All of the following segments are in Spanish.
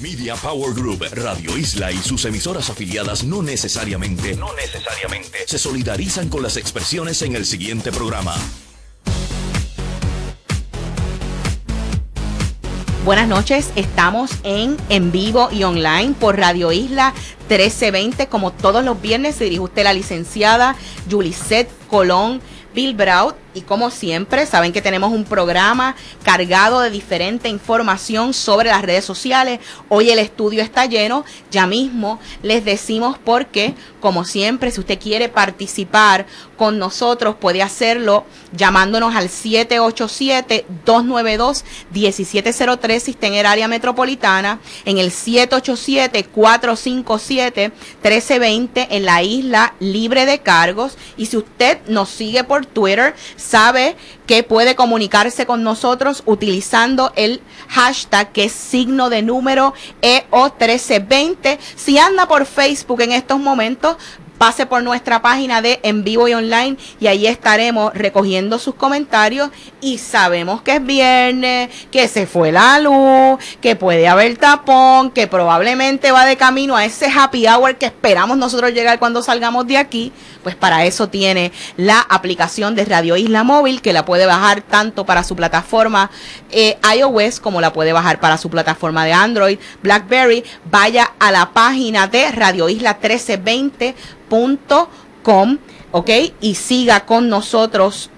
Media Power Group, Radio Isla y sus emisoras afiliadas no necesariamente, no necesariamente se solidarizan con las expresiones en el siguiente programa. Buenas noches, estamos en en vivo y online por Radio Isla 1320. Como todos los viernes, se dirige usted la licenciada Yulisette Colón Bill Braut y como siempre, saben que tenemos un programa cargado de diferente información sobre las redes sociales. Hoy el estudio está lleno. Ya mismo les decimos por qué. Como siempre, si usted quiere participar con nosotros, puede hacerlo llamándonos al 787-292-1703 si está en el área metropolitana, en el 787-457-1320 en la isla libre de cargos. Y si usted nos sigue por Twitter, sabe que puede comunicarse con nosotros utilizando el hashtag que es signo de número EO1320. Si anda por Facebook en estos momentos, pase por nuestra página de en vivo y online y ahí estaremos recogiendo sus comentarios y sabemos que es viernes, que se fue la luz, que puede haber tapón, que probablemente va de camino a ese happy hour que esperamos nosotros llegar cuando salgamos de aquí, pues para eso tiene la aplicación de Radio Isla Móvil que la puede bajar tanto para su plataforma eh, iOS como la puede bajar para su plataforma de Android, BlackBerry. Vaya a la página de Radio Isla 1320.com, ¿ok? Y siga con nosotros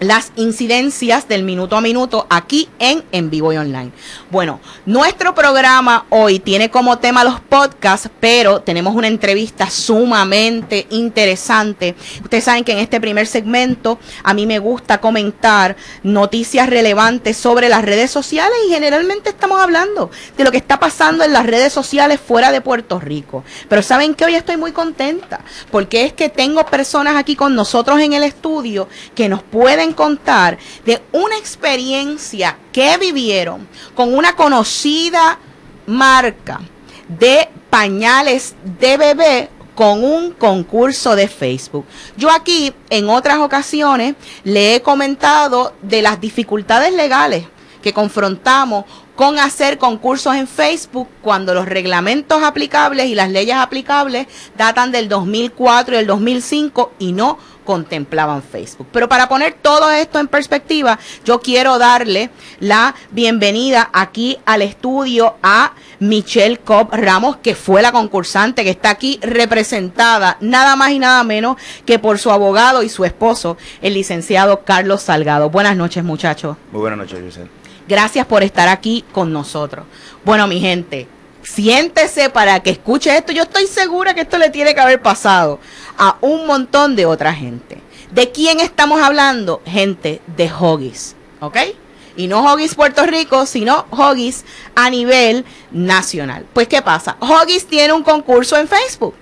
las incidencias del minuto a minuto aquí en En Vivo y Online. Bueno, nuestro programa hoy tiene como tema los podcasts, pero tenemos una entrevista sumamente interesante. Ustedes saben que en este primer segmento a mí me gusta comentar noticias relevantes sobre las redes sociales y generalmente estamos hablando de lo que está pasando en las redes sociales fuera de Puerto Rico. Pero saben que hoy estoy muy contenta porque es que tengo personas aquí con nosotros en el estudio que nos pueden contar de una experiencia que vivieron con una conocida marca de pañales de bebé con un concurso de Facebook. Yo aquí en otras ocasiones le he comentado de las dificultades legales que confrontamos con hacer concursos en Facebook cuando los reglamentos aplicables y las leyes aplicables datan del 2004 y el 2005 y no contemplaban Facebook. Pero para poner todo esto en perspectiva, yo quiero darle la bienvenida aquí al estudio a Michelle Cobb Ramos, que fue la concursante que está aquí representada nada más y nada menos que por su abogado y su esposo, el licenciado Carlos Salgado. Buenas noches, muchachos. Muy buenas noches, Giselle. Gracias por estar aquí con nosotros. Bueno, mi gente, siéntese para que escuche esto. Yo estoy segura que esto le tiene que haber pasado a un montón de otra gente. ¿De quién estamos hablando? Gente de Hoggies, ¿ok? Y no Hoggies Puerto Rico, sino Hoggies a nivel nacional. Pues, ¿qué pasa? Hoggies tiene un concurso en Facebook.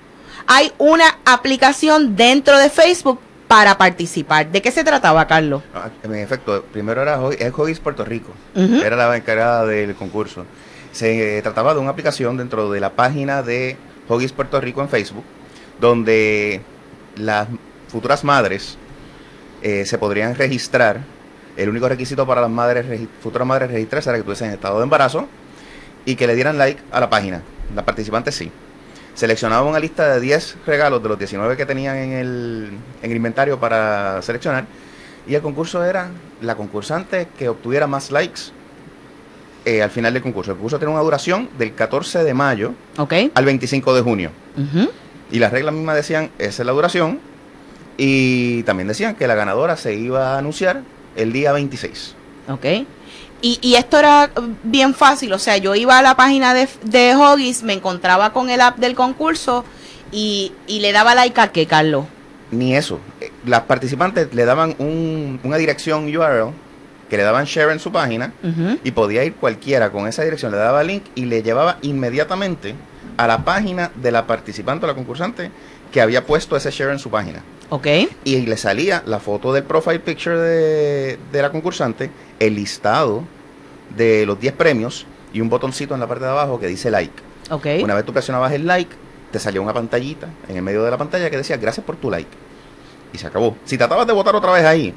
Hay una aplicación dentro de Facebook para participar. ¿De qué se trataba, Carlos? Ah, en efecto, primero era Hoggies Puerto Rico. Era la encargada del concurso. Se trataba de una aplicación dentro de la página de Hoggies Puerto Rico en Facebook donde las futuras madres eh, se podrían registrar. El único requisito para las madres futuras madres registrarse era que tuviesen estado de embarazo y que le dieran like a la página. Las participantes sí. Seleccionaban una lista de 10 regalos de los 19 que tenían en el, en el inventario para seleccionar. Y el concurso era la concursante que obtuviera más likes eh, al final del concurso. El concurso tiene una duración del 14 de mayo al 25 de junio. Y las reglas mismas decían, esa es la duración. Y también decían que la ganadora se iba a anunciar el día 26. Ok. Y, y esto era bien fácil, o sea, yo iba a la página de, de Hoggies, me encontraba con el app del concurso y, y le daba like a qué, Carlos. Ni eso. Eh, las participantes le daban un, una dirección URL que le daban share en su página y podía ir cualquiera con esa dirección, le daba link y le llevaba inmediatamente a la página de la participante o la concursante que había puesto ese share en su página. Ok. Y le salía la foto del profile picture de, la concursante, el listado de los 10 premios y un botoncito en la parte de abajo que dice like. Ok. Una vez tú presionabas el like, te salía una pantallita en el medio de la pantalla que decía gracias por tu like. Y se acabó. Si tratabas de votar otra vez ahí.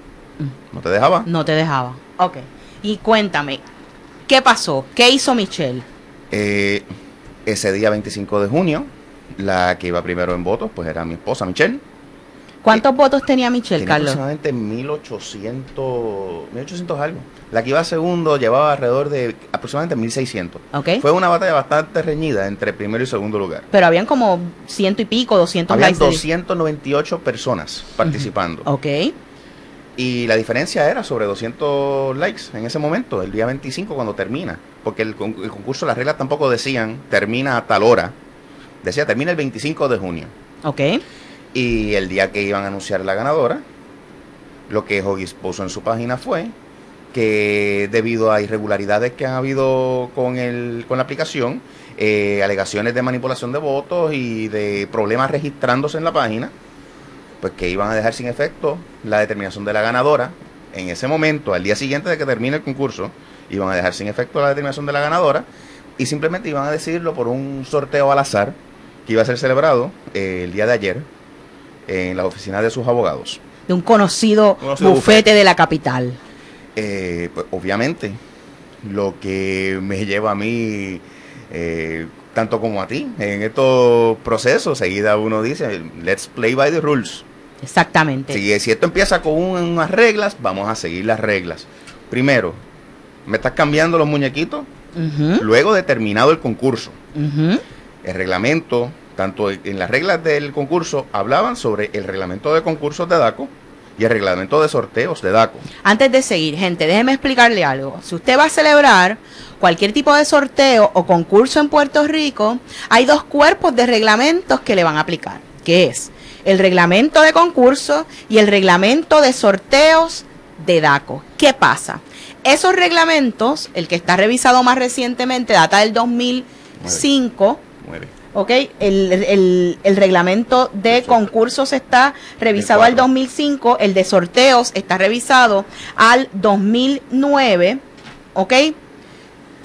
No te dejaba. No te dejaba. Ok. Y cuéntame, ¿qué pasó? ¿Qué hizo Michelle? Eh, ese día 25 de junio, la que iba primero en votos, pues era mi esposa Michelle. ¿Cuántos votos tenía Michelle, Tenía Carlos? aproximadamente 1800, 1800 algo. La que iba segundo llevaba alrededor de aproximadamente 1600. Ok. Fue una batalla bastante reñida entre primero y segundo lugar. Pero habían como ciento y pico, 200 Habían likes. de- 298 personas participando. Ok. Y la diferencia era sobre 200 likes en ese momento, el día 25 cuando termina. Porque el, el concurso, las reglas tampoco decían termina a tal hora. Decía termina el 25 de junio. Ok. Y el día que iban a anunciar la ganadora, lo que Hoggies puso en su página fue que debido a irregularidades que han habido con, el, con la aplicación, eh, alegaciones de manipulación de votos y de problemas registrándose en la página, pues que iban a dejar sin efecto la determinación de la ganadora. En ese momento, al día siguiente de que termine el concurso, iban a dejar sin efecto la determinación de la ganadora y simplemente iban a decidirlo por un sorteo al azar que iba a ser celebrado eh, el día de ayer en la oficina de sus abogados. De un conocido, Conocido bufete, bufete. de la capital. Eh, pues, obviamente, lo que me lleva a mí, eh, tanto como a ti, en estos procesos, seguida uno dice, let's play by the rules. Exactamente. Si, si esto empieza con un- unas reglas, vamos a seguir las reglas. Primero, me estás cambiando los muñequitos luego de terminado el concurso. El reglamento, tanto en las reglas del concurso, hablaban sobre el reglamento de concursos de DACO y el reglamento de sorteos de DACO. Antes de seguir, gente, déjeme explicarle algo. Si usted va a celebrar cualquier tipo de sorteo o concurso en Puerto Rico, hay dos cuerpos de reglamentos que le van a aplicar, que es el reglamento de concurso y el reglamento de sorteos de DACO. ¿Qué pasa? Esos reglamentos, el que está revisado más recientemente, data del 2005, Nueve. ¿ok? El, el- el reglamento de concursos está revisado al cuatro. 2005, el de sorteos está revisado al 2009, ¿ok?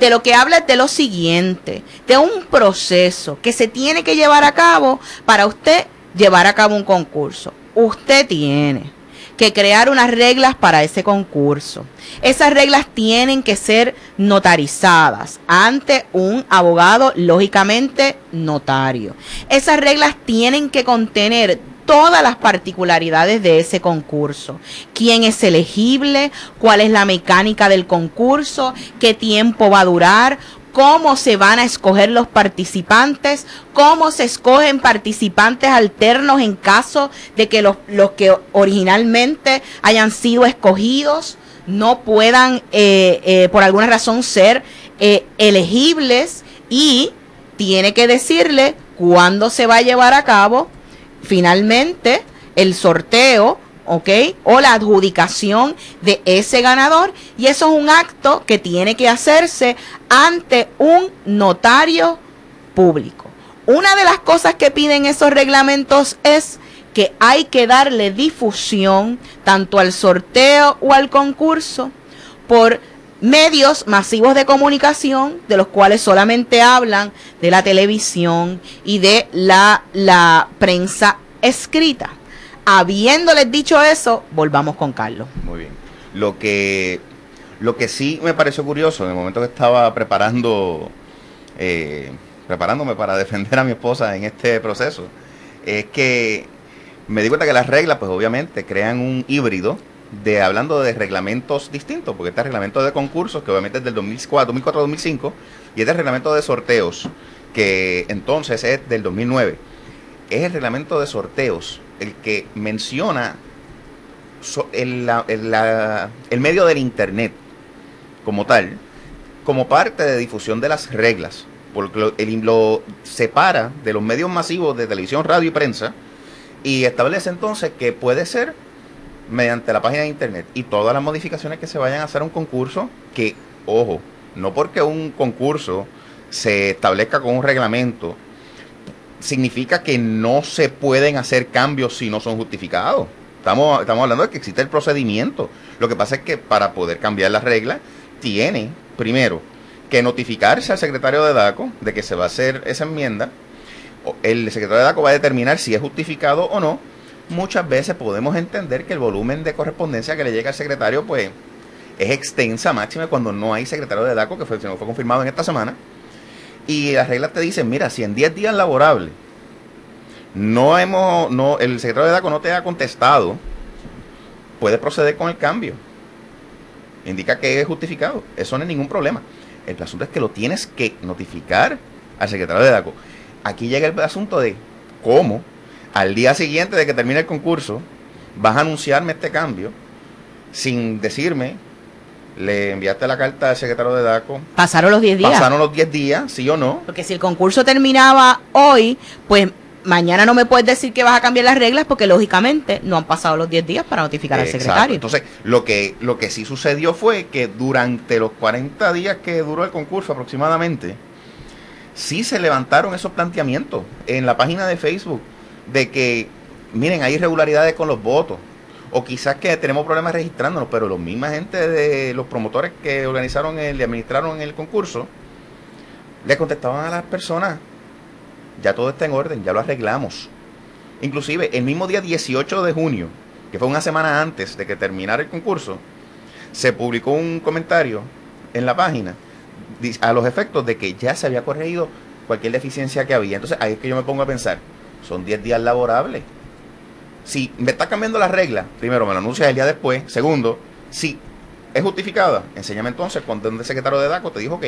De lo que habla es de lo siguiente, de un proceso que se tiene que llevar a cabo para usted llevar a cabo un concurso. Usted tiene que crear unas reglas para ese concurso. Esas reglas tienen que ser notarizadas ante un abogado, lógicamente notario. Esas reglas tienen que contener todas las particularidades de ese concurso. ¿Quién es elegible? ¿Cuál es la mecánica del concurso? ¿Qué tiempo va a durar? Cómo se van a escoger los participantes, cómo se escogen participantes alternos en caso de que los, los que originalmente hayan sido escogidos no puedan eh, eh, por alguna razón ser eh, elegibles y tiene que decirle cuándo se va a llevar a cabo finalmente el sorteo, ¿ok? O la adjudicación de ese ganador. Y eso es un acto que tiene que hacerse ante un notario público. Una de las cosas que piden esos reglamentos es que hay que darle difusión tanto al sorteo o al concurso por medios masivos de comunicación, de los cuales solamente hablan de la televisión y de la, la prensa escrita. Habiéndoles dicho eso, volvamos con Carlos. Muy bien. Lo que, lo que sí me pareció curioso en el momento que estaba preparando, eh, preparándome para defender a mi esposa en este proceso, es que me di cuenta que las reglas, pues obviamente, crean un híbrido de hablando de reglamentos distintos, porque este reglamento de concursos, que obviamente es del 2004, 2004-2005, y este reglamento de sorteos, que entonces es del 2009. Es el reglamento de sorteos el que menciona el, la- el- medio del Internet como tal, como parte de difusión de las reglas, porque lo, lo separa de los medios masivos de televisión, radio y prensa, y establece entonces que puede ser mediante la página de Internet y todas las modificaciones que se vayan a hacer a un concurso, que, ojo, no porque un concurso se establezca con un reglamento, significa que no se pueden hacer cambios si no son justificados. Estamos, estamos hablando de que existe el procedimiento. Lo que pasa es que para poder cambiar las reglas, tiene, primero, que notificarse al secretario de DACO de que se va a hacer esa enmienda. El secretario de DACO va a determinar si es justificado o no. Muchas veces podemos entender que el volumen de correspondencia que le llega al secretario, pues, es extensa, máxima cuando no hay secretario de DACO, que fue, fue confirmado en esta semana. Y las reglas te dicen, mira, si en 10 días laborables no hemos, no, el secretario de DACO no te ha contestado, puedes proceder con el cambio. Indica que es justificado. Eso no es ningún problema. El asunto es que lo tienes que notificar al secretario de DACO. Aquí llega el asunto de cómo al día siguiente de que termine el concurso vas a anunciarme este cambio sin decirme le enviaste la carta al secretario de DACO. Pasaron los 10 días. Pasaron los 10 días, sí o no. Porque si el concurso terminaba hoy, pues mañana no me puedes decir que vas a cambiar las reglas porque lógicamente no han pasado los 10 días para notificar al secretario. Entonces, lo que, lo que sí sucedió fue que durante los 40 días que duró el concurso aproximadamente, sí se levantaron esos planteamientos en la página de Facebook de que, miren, hay irregularidades con los votos. O quizás que tenemos problemas registrándonos, pero los misma gente de los promotores que organizaron el, y administraron el concurso, le contestaban a las personas ya todo está en orden, ya lo arreglamos. Inclusive el mismo día 18 de junio, que fue una semana antes de que terminara el concurso, se publicó un comentario en la página a los efectos de que ya se había corregido cualquier deficiencia que había. Entonces ahí es que yo me pongo a pensar, son 10 días laborables. Si me está cambiando la regla, primero me lo anuncias el día después. Segundo, si es justificada, enséñame entonces cuando el secretario de DACO te dijo ok,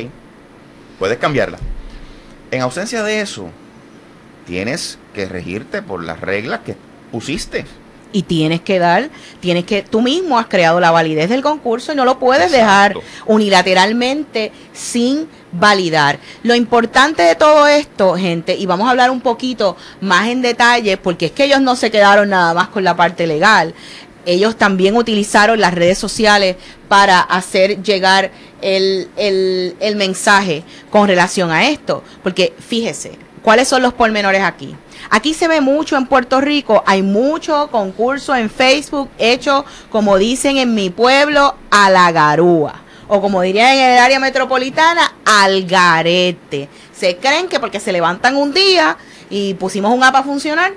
puedes cambiarla. En ausencia de eso, tienes que regirte por las reglas que pusiste. Y tienes que dar, tienes que, tú mismo has creado la validez del concurso y no lo puedes dejar unilateralmente sin validar. Lo importante de todo esto, gente, y vamos a hablar un poquito más en detalle, porque es que ellos no se quedaron nada más con la parte legal. Ellos también utilizaron las redes sociales para hacer llegar el, el, el mensaje con relación a esto. Porque fíjese, ¿Cuáles son los pormenores aquí? Aquí se ve mucho en Puerto Rico, hay mucho concurso en Facebook hecho, como dicen en mi pueblo, a la garúa. O como dirían en el área metropolitana, al garete. Se creen que porque se levantan un día y pusimos un app a funcionar,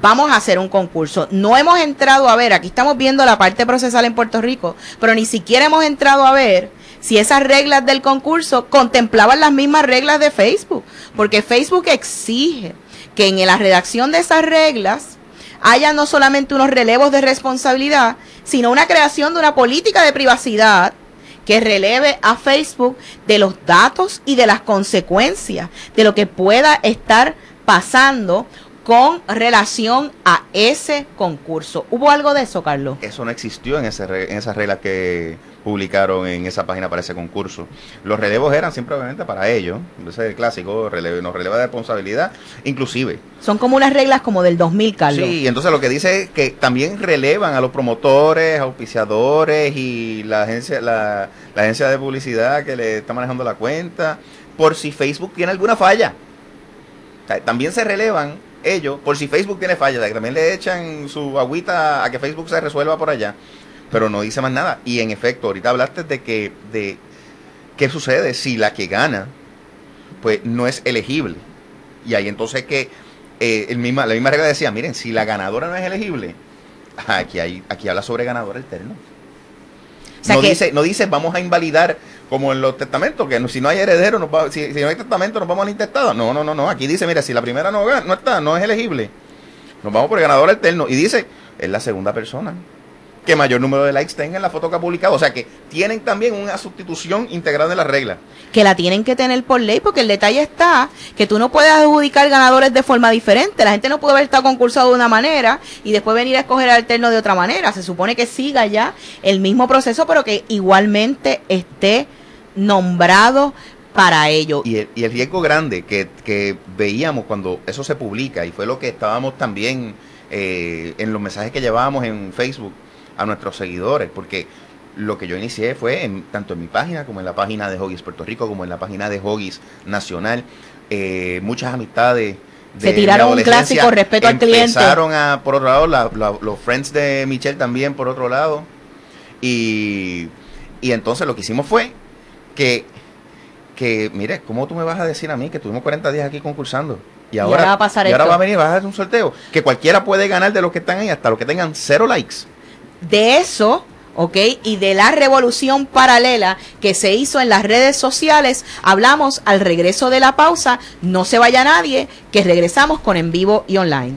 vamos a hacer un concurso. No hemos entrado a ver, aquí estamos viendo la parte procesal en Puerto Rico, pero ni siquiera hemos entrado a ver si esas reglas del concurso contemplaban las mismas reglas de Facebook, porque Facebook exige que en la redacción de esas reglas haya no solamente unos relevos de responsabilidad, sino una creación de una política de privacidad que releve a Facebook de los datos y de las consecuencias de lo que pueda estar pasando con relación a ese concurso. ¿Hubo algo de eso, Carlos? Eso no existió en, ese, en esas reglas que publicaron en esa página para ese concurso. Los relevos eran siempre obviamente para ellos, ese es el clásico, relevo, nos releva de responsabilidad, inclusive. Son como unas reglas como del 2000, Carlos. Sí, entonces lo que dice es que también relevan a los promotores, auspiciadores y la agencia, la, agencia de publicidad que le está manejando la cuenta, por si Facebook tiene alguna falla. también se relevan ellos por si Facebook tiene falla, que también le echan su agüita a que Facebook se resuelva por allá pero no dice más nada. Y en efecto, ahorita hablaste de que, de qué sucede si la que gana, pues no es elegible. Y ahí entonces que eh, el misma, la misma regla decía, miren, si la ganadora no es elegible, aquí, hay, aquí habla sobre ganador alterno. no, dice, no dice vamos a invalidar como en los testamentos, que si no hay heredero, si, no hay testamento, nos vamos al intestado. No, no, no, no. Aquí dice, mira, si la primera no, no está, no es elegible, nos vamos por el ganador alterno. Y dice, es la segunda persona que mayor número de likes tenga en la foto que ha publicado. O sea que tienen también una sustitución integrada en la regla. Que la tienen que tener por ley, porque el detalle está que tú no puedes adjudicar ganadores de forma diferente. La gente no puede haber estado concursado de una manera y después venir a escoger al alterno de otra manera. Se supone que siga ya el mismo proceso, pero que igualmente esté nombrado para ello. Y el, y el riesgo grande que, que veíamos cuando eso se publica, y fue lo que estábamos también eh, en los mensajes que llevábamos en Facebook, a nuestros seguidores, porque lo que yo inicié fue en, tanto en mi página como en la página de Hoggies Puerto Rico, como en la página de Hoggies Nacional, eh, muchas amistades. De Se tiraron un clásico respeto al cliente. Empezaron a, por otro lado, los friends de Michelle también por otro lado. Y, y entonces lo que hicimos fue que, que, mire, ¿cómo tú me vas a decir a mí que tuvimos 40 días aquí concursando? Y ahora, va a pasar y ahora va a venir, va a hacer un sorteo. Que cualquiera puede ganar de los que están ahí, hasta los que tengan cero likes. De eso ¿ok? Y de la revolución paralela que se hizo en las redes sociales, hablamos al regreso de la pausa. No se vaya nadie, que regresamos con en vivo y online.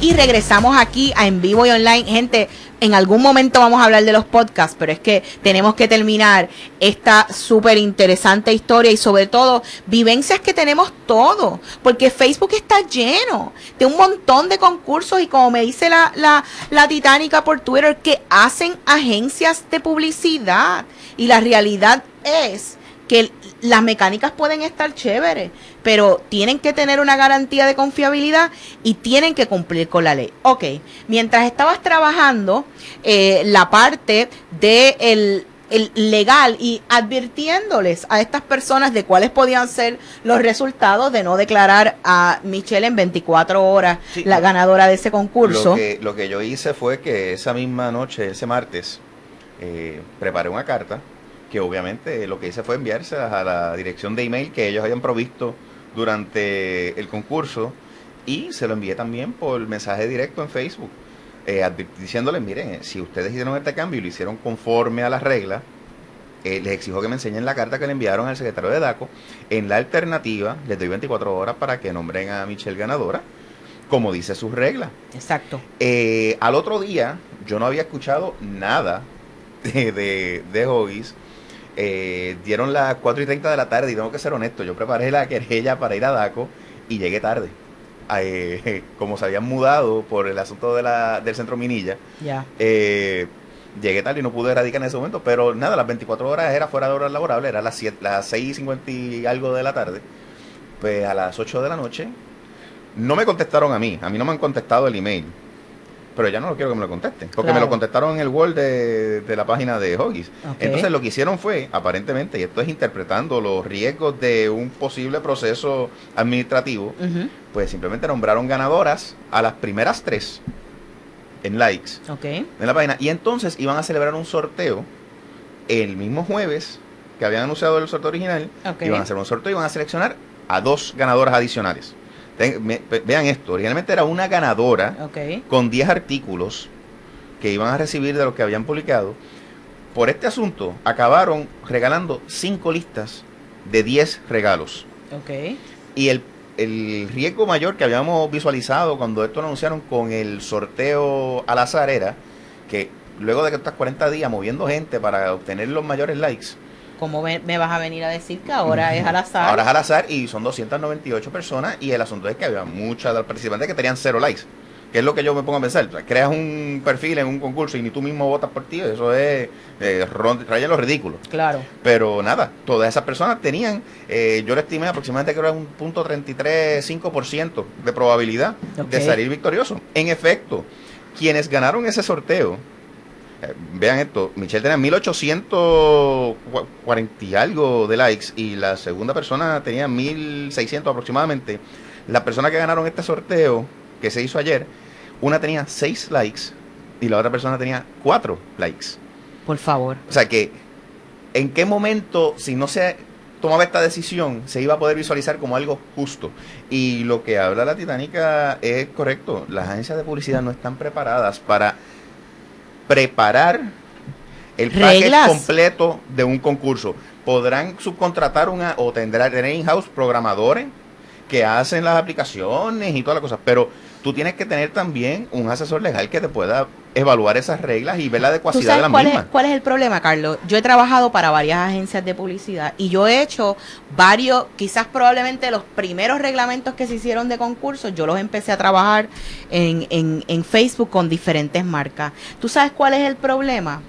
Y regresamos aquí a en vivo y online. Gente, en algún momento vamos a hablar de los podcasts, pero es que tenemos que terminar esta súper interesante historia y sobre todo vivencias que tenemos todos, porque Facebook está lleno de un montón de concursos y como me dice la, la, la titánica por Twitter, que hacen agencias de publicidad. Y la realidad es que las mecánicas pueden estar chéveres, pero tienen que tener una garantía de confiabilidad y tienen que cumplir con la ley. Ok, mientras estabas trabajando eh, la parte de el, legal y advirtiéndoles a estas personas de cuáles podían ser los resultados de no declarar a Michelle en 24 horas la ganadora de ese concurso. Lo que, lo que, yo hice fue que esa misma noche, ese martes, eh, preparé una carta que obviamente lo que hice fue enviarse a la dirección de email que ellos habían provisto durante el concurso y se lo envié también por mensaje directo en Facebook, eh, diciéndoles, miren, si ustedes hicieron este cambio y lo hicieron conforme a las reglas, eh, les exijo que me enseñen la carta que le enviaron al secretario de DACO. En la alternativa, les doy 24 horas para que nombren a Michelle ganadora, como dice sus reglas. Exacto. Eh, al otro día, yo no había escuchado nada de, de, de Hoggies eh, dieron las 4 y 30 de la tarde y tengo que ser honesto, yo preparé la querella para ir a DACO y llegué tarde. Eh, como se habían mudado por el asunto de la, del centro Minilla, eh, llegué tarde y no pude erradicar en ese momento, pero nada, las 24 horas era fuera de horas laborables, era las, 7, las 6 y 50 y algo de la tarde. Pues a las 8 de la noche no me contestaron a mí, a mí no me han contestado el email pero ya no lo quiero que me lo contesten, porque me lo contestaron en el Word de, la página de Hoggies. Entonces lo que hicieron fue, aparentemente, y esto es interpretando los riesgos de un posible proceso administrativo, pues simplemente nombraron ganadoras a las primeras tres en likes en la página, y entonces iban a celebrar un sorteo el mismo jueves que habían anunciado el sorteo original, iban a hacer un sorteo y iban a seleccionar a dos ganadoras adicionales vean esto, originalmente era una ganadora con 10 artículos que iban a recibir de los que habían publicado. Por este asunto acabaron regalando 5 listas de 10 regalos. Y el, el riesgo mayor que habíamos visualizado cuando esto lo anunciaron con el sorteo al azar era que luego de que estás 40 días moviendo gente para obtener los mayores likes, ¿Cómo me, vas a venir a decir que ahora es al azar? Ahora es al azar y son 298 personas y el asunto es que había muchas de los participantes que tenían cero likes. Que es lo que yo me pongo a pensar. creas un perfil en un concurso y ni tú mismo votas por ti. Eso es eh, raya lo ridículo. Claro. Pero nada, todas esas personas tenían, eh, yo le estimé aproximadamente que era un punto 33,5% de probabilidad de salir victorioso. En efecto, quienes ganaron ese sorteo vean esto, Michelle tenía 1840 y algo de likes y la segunda persona tenía 1600 aproximadamente. Las personas que ganaron este sorteo que se hizo ayer, una tenía 6 likes y la otra persona tenía 4 likes. Por favor. O sea que, ¿en qué momento, si no se tomaba esta decisión, se iba a poder visualizar como algo justo? Y lo que habla la Titánica es correcto. Las agencias de publicidad no están preparadas para preparar el paquete completo de un concurso. Podrán subcontratar una o tendrán in-house programadores que hacen las aplicaciones y todas las cosas, pero tú tienes que tener también un asesor legal que te pueda evaluar esas reglas y ver la adecuacidad de la cuál misma. Es, ¿Cuál es el problema, Carlos? Yo he trabajado para varias agencias de publicidad y yo he hecho varios, quizás probablemente los primeros reglamentos que se hicieron de concursos, yo los empecé a trabajar en, en, en Facebook con diferentes marcas. ¿Tú sabes cuál es el problema?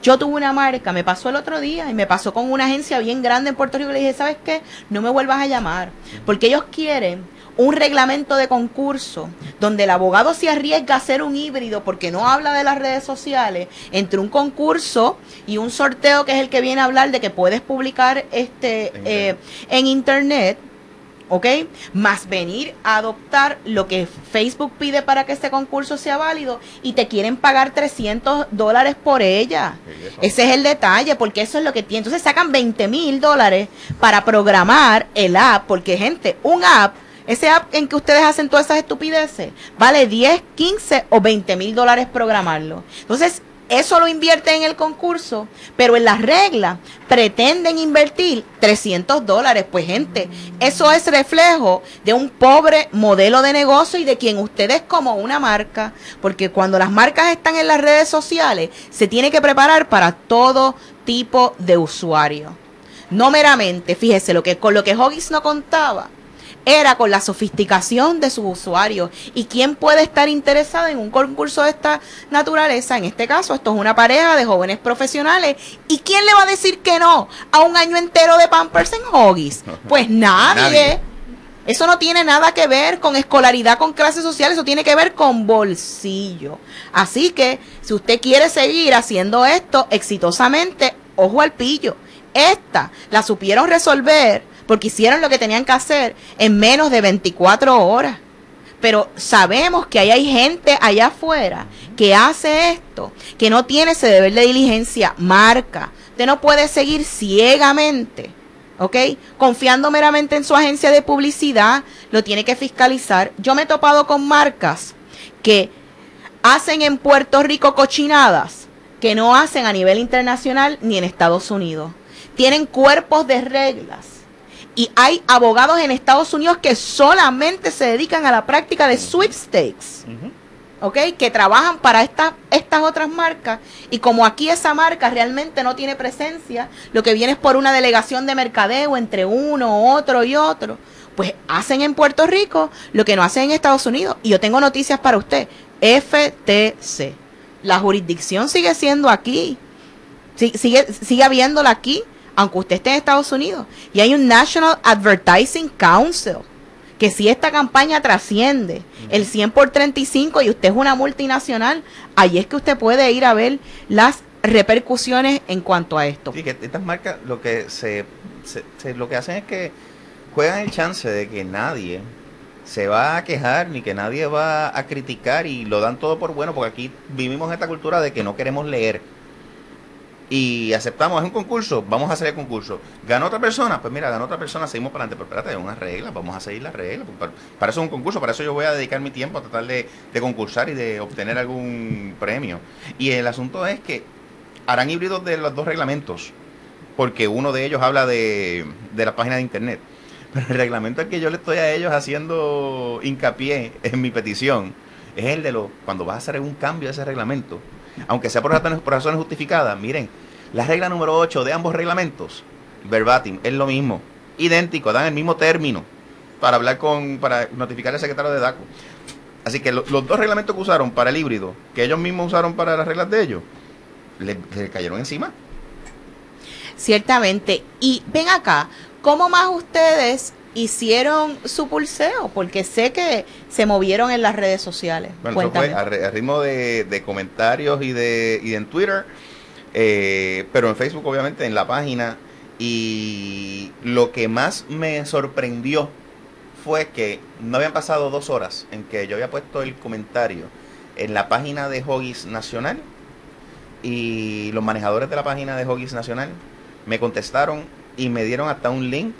Yo tuve una marca, me pasó el otro día y me pasó con una agencia bien grande en Puerto Rico y le dije, ¿sabes qué? No me vuelvas a llamar, porque ellos quieren un reglamento de concurso donde el abogado se arriesga a hacer un híbrido porque no habla de las redes sociales entre un concurso y un sorteo que es el que viene a hablar de que puedes publicar este eh, en internet ¿ok? Más venir a adoptar lo que Facebook pide para que este concurso sea válido y te quieren pagar 300 dólares por ella. Ese es el detalle, porque eso es lo que tiene. Entonces sacan 20 mil dólares para programar el app, porque gente, un app Ese app en que ustedes hacen todas esas estupideces vale 10, 15 o 20 mil dólares programarlo. Entonces, eso lo invierten en el concurso, pero en las reglas pretenden invertir 300 dólares. Pues gente, eso es reflejo de un pobre modelo de negocio y de quien ustedes como una marca, porque cuando las marcas están en las redes sociales, se tiene que preparar para todo tipo de usuario. No meramente, fíjese, lo que, con lo que Hoggis no contaba era con la sofisticación de sus usuarios. ¿Y quién puede estar interesado en un concurso de esta naturaleza? En este caso, esto es una pareja de jóvenes profesionales. ¿Y quién le va a decir que no a un año entero de Pampers en Hoggies? Pues nadie. Eso no tiene nada que ver con escolaridad, con clases sociales, eso tiene que ver con bolsillo. Así que, si usted quiere seguir haciendo esto exitosamente, ojo al pillo. Esta la supieron resolver porque hicieron lo que tenían que hacer en menos de 24 horas. Pero sabemos que ahí hay gente allá afuera que hace esto, que no tiene ese deber de diligencia, marca. Usted no puede seguir ciegamente, ¿ok? Confiando meramente en su agencia de publicidad, lo tiene que fiscalizar. Yo me he topado con marcas que hacen en Puerto Rico cochinadas que no hacen a nivel internacional ni en Estados Unidos. Tienen cuerpos de reglas y hay abogados en Estados Unidos que solamente se dedican a la práctica de sweepstakes. ¿Ok? Que trabajan para estas estas otras marcas. Y como aquí esa marca realmente no tiene presencia, lo que viene es por una delegación de mercadeo entre uno, otro y otro. Pues hacen en Puerto Rico lo que no hacen en Estados Unidos. Y yo tengo noticias para usted. FTC. La jurisdicción sigue siendo aquí. Sigue, sigue habiéndola aquí aunque usted esté en Estados Unidos. Y hay un National Advertising Council, que si esta campaña trasciende el 100 por 35 y usted es una multinacional, ahí es que usted puede ir a ver las repercusiones en cuanto a esto. Sí, que estas marcas lo que se, lo que hacen es que juegan el chance de que nadie se va a quejar ni que nadie va a criticar y lo dan todo por bueno porque aquí vivimos esta cultura de que no queremos leer y aceptamos, es un concurso, vamos a hacer el concurso. ¿Ganó otra persona? Pues mira, ganó otra persona, seguimos para adelante. Pero espérate, es una regla, vamos a seguir las reglas. Para, para, eso es un concurso, para eso yo voy a dedicar mi tiempo a tratar de, concursar y de obtener algún premio. Y el asunto es que harán híbridos de los dos reglamentos, porque uno de ellos habla de, de la página de internet. Pero el reglamento al que yo le estoy a ellos haciendo hincapié en mi petición es el de lo cuando vas a hacer un cambio de ese reglamento aunque sea por razones, justificadas, miren, la regla número 8 de ambos reglamentos, verbatim, es lo mismo, idéntico, dan el mismo término para hablar con, para notificar al secretario de DACO. Así que los dos reglamentos que usaron para el híbrido, que ellos mismos usaron para las reglas de ellos, le, le cayeron encima. Ciertamente. Y ven acá, ¿cómo más ustedes hicieron su pulseo? Porque sé que se movieron en las redes sociales. Bueno, eso fue a, ritmo de, comentarios y de, y en Twitter, eh, pero en Facebook obviamente, en la página. Y lo que más me sorprendió fue que no habían pasado dos horas en que yo había puesto el comentario en la página de Hoggies Nacional y los manejadores de la página de Hoggies Nacional me contestaron y me dieron hasta un link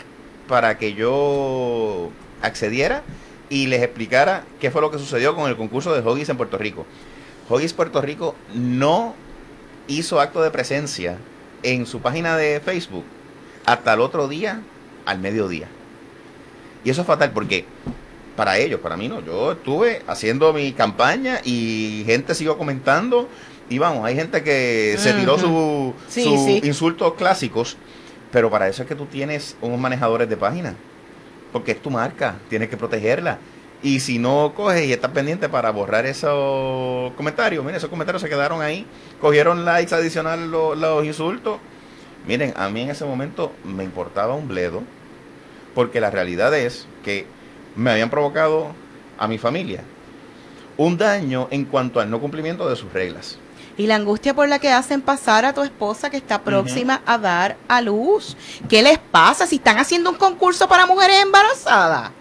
para que yo accediera y les explicara qué fue lo que sucedió con el concurso de Hoggies en Puerto Rico. Hoggies Puerto Rico no hizo acto de presencia en su página de Facebook hasta el otro día al mediodía. Y eso es fatal porque para ellos, para mí no, yo estuve haciendo mi campaña y gente siguió comentando y vamos, hay gente que se tiró sus insultos clásicos pero para eso es que tú tienes unos manejadores de página. Porque es tu marca, tienes que protegerla. Y si no coges y estás pendiente para borrar esos comentarios, miren, esos comentarios se quedaron ahí, cogieron likes adicionales los, los insultos. Miren, a mí en ese momento me importaba un bledo, porque la realidad es que me habían provocado a mi familia un daño en cuanto al no cumplimiento de sus reglas y la angustia por la que hacen pasar a tu esposa que está próxima a dar a luz. ¿Qué les pasa si están haciendo un concurso para mujeres embarazadas?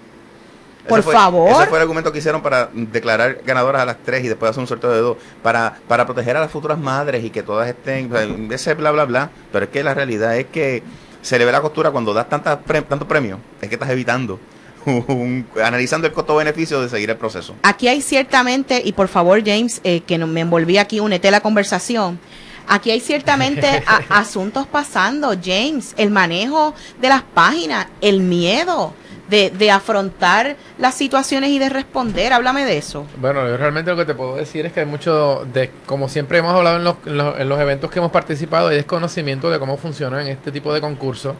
Por favor. Ese fue el argumento que hicieron para declarar ganadoras a las tres y después hacer un sorteo de dos. Para, para proteger a las futuras madres y que todas estén. ese bla, bla, bla. Pero es que la realidad es que se le ve la costura cuando das tantas tantos premios. Es que estás evitando analizando el costo-beneficio de seguir el proceso. Aquí hay ciertamente, y por favor James, eh, que me envolví aquí, únete a la conversación. Aquí hay ciertamente asuntos pasando, James, el manejo de las páginas, el miedo de, de, afrontar las situaciones y de responder. Háblame de eso. Bueno, yo realmente lo que te puedo decir es que hay mucho de, como siempre hemos hablado en los, en los, eventos que hemos participado, hay desconocimiento de cómo funcionan este tipo de concursos.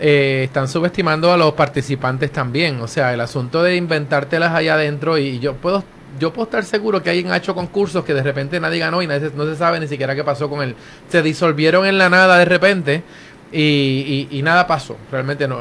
Eh, están subestimando a los participantes también. O sea, el asunto de inventártelas allá adentro y yo puedo yo puedo estar seguro que alguien ha hecho concursos que de repente nadie ganó y no se sabe ni siquiera qué pasó con él. Se disolvieron en la nada de repente y, y, nada pasó. Realmente no,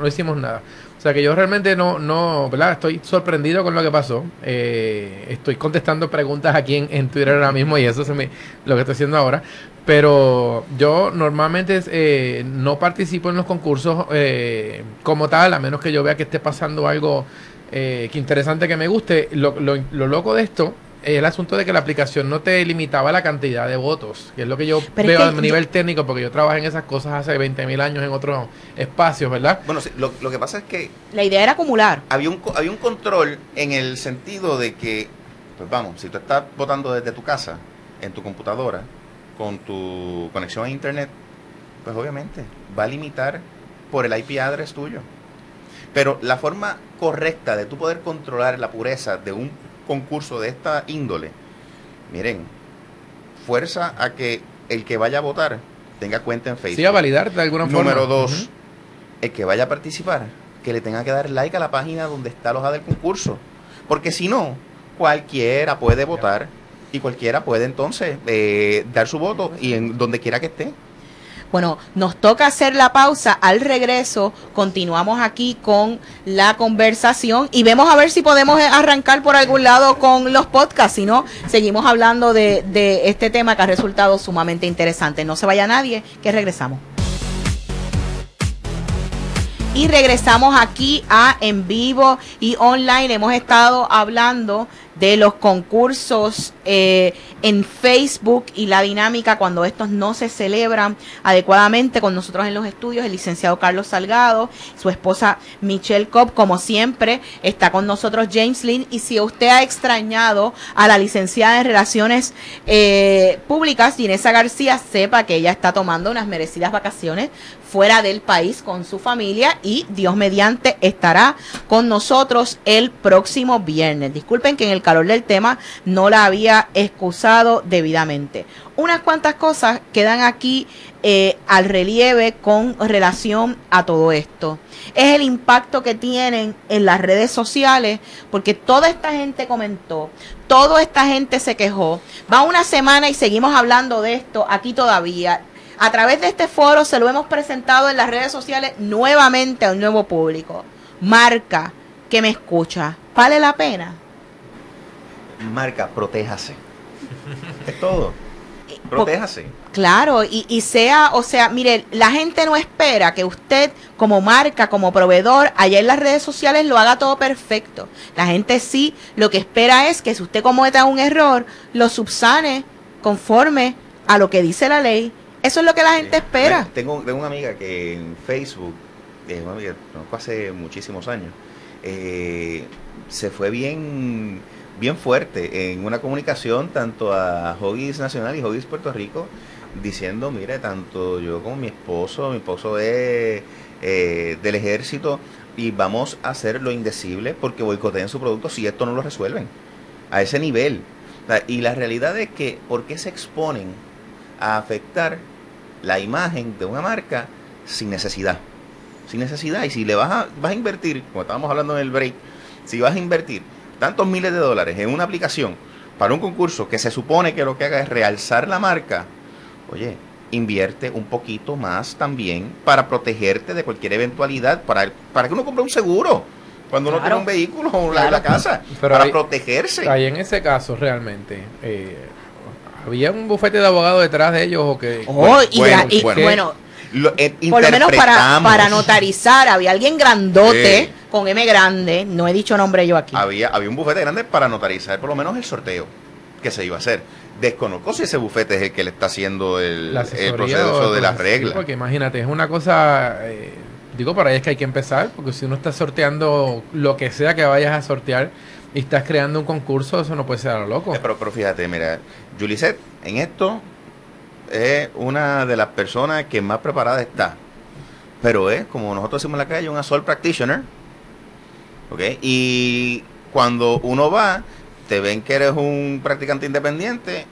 no hicimos nada. O sea que yo realmente no, no, ¿verdad? Estoy sorprendido con lo que pasó. Eh, estoy contestando preguntas aquí en, Twitter ahora mismo y eso es lo que estoy haciendo ahora. Pero yo normalmente eh, no participo en los concursos eh, como tal, a menos que yo vea que esté pasando algo que interesante que me guste. Lo, lo, lo loco de esto el asunto de que la aplicación no te limitaba la cantidad de votos, que es lo que yo veo a nivel técnico, porque yo trabajé en esas cosas hace 20 mil años en otros espacios, ¿verdad? Bueno, lo, lo, que pasa es que... La idea era acumular. Había un, había un control en el sentido de que, pues vamos, si tú estás votando desde tu casa, en tu computadora, con tu conexión a Internet, pues obviamente va a limitar por el IP address tuyo. Pero la forma correcta de tú poder controlar la pureza de un concurso de esta índole, miren, fuerza a que el que vaya a votar tenga cuenta en Facebook. Sí, a validar de alguna forma. Número dos, el que vaya a participar, que le tenga que dar like a la página donde está alojada el concurso. Porque si no, cualquiera puede votar y cualquiera puede entonces eh, dar su voto y en donde quiera que esté. Bueno, nos toca hacer la pausa. Al regreso continuamos aquí con la conversación y vemos a ver si podemos arrancar por algún lado con los podcasts. Si no, seguimos hablando de, de este tema que ha resultado sumamente interesante. No se vaya nadie, que regresamos. Y regresamos aquí a en vivo y online. Hemos estado hablando de los concursos eh, en Facebook y la dinámica cuando estos no se celebran adecuadamente con nosotros en los estudios, el licenciado Carlos Salgado, su esposa Michelle Cobb, como siempre, está con nosotros James Lynn y si usted ha extrañado a la licenciada en Relaciones eh, Públicas, Ginesa García, sepa que ella está tomando unas merecidas vacaciones fuera del país con su familia y Dios mediante estará con nosotros el próximo viernes. Disculpen que en el calor del tema no la había excusado debidamente. Unas cuantas cosas quedan aquí eh, al relieve con relación a todo esto. Es el impacto que tienen en las redes sociales, porque toda esta gente comentó, toda esta gente se quejó. Va una semana y seguimos hablando de esto aquí todavía. A través de este foro se lo hemos presentado en las redes sociales nuevamente a un nuevo público. Marca que me escucha, ¿vale la pena? Marca, protéjase. es todo. Protéjase. Claro, y, y, sea, o sea, mire, la gente no espera que usted como marca, como proveedor, allá en las redes sociales lo haga todo perfecto. La gente sí, lo que espera es que si usted cometa un error, lo subsane conforme a lo que dice la ley eso es lo que la gente espera. tengo, tengo, una amiga que en Facebook, es una amiga conozco hace muchísimos años, eh, se fue bien, bien fuerte en una comunicación tanto a Hoggies Nacional y Hoggies Puerto Rico, diciendo, mire, tanto yo como mi esposo, mi esposo es eh, del ejército, y vamos a hacer lo indecible porque boicoteen su producto si esto no lo resuelven. A ese nivel. Y la realidad es que, ¿por qué se exponen a afectar la imagen de una marca sin necesidad. Sin necesidad. Y si le vas a, vas a invertir, como estábamos hablando en el break, si vas a invertir tantos miles de dólares en una aplicación para un concurso que se supone que lo que haga es realzar la marca, oye, invierte un poquito más también para protegerte de cualquier eventualidad, para, para que uno compre un seguro cuando uno tiene un vehículo o la, casa, para protegerse. Ahí en ese caso realmente, eh, ¿Había un bufete de abogados detrás de ellos o que oh, y bueno, eh, por lo menos para, para notarizar, había alguien grandote con M grande, no he dicho nombre yo aquí. Había, había un bufete grande para notarizar por lo menos el sorteo que se iba a hacer. Desconozco si ese bufete es el que le está haciendo el, proceso de las reglas. porque imagínate, es una cosa... Eh, digo, por ahí es que hay que empezar, porque si uno está sorteando lo que sea que vayas a sortear y estás creando un concurso, eso no puede ser a lo loco. Eh, pero, pero fíjate, mira, Julisette en esto es una de las personas que más preparada está. Pero es, como nosotros decimos en la calle, una sole practitioner. ¿Ok? Y cuando uno va, te ven que eres un practicante independiente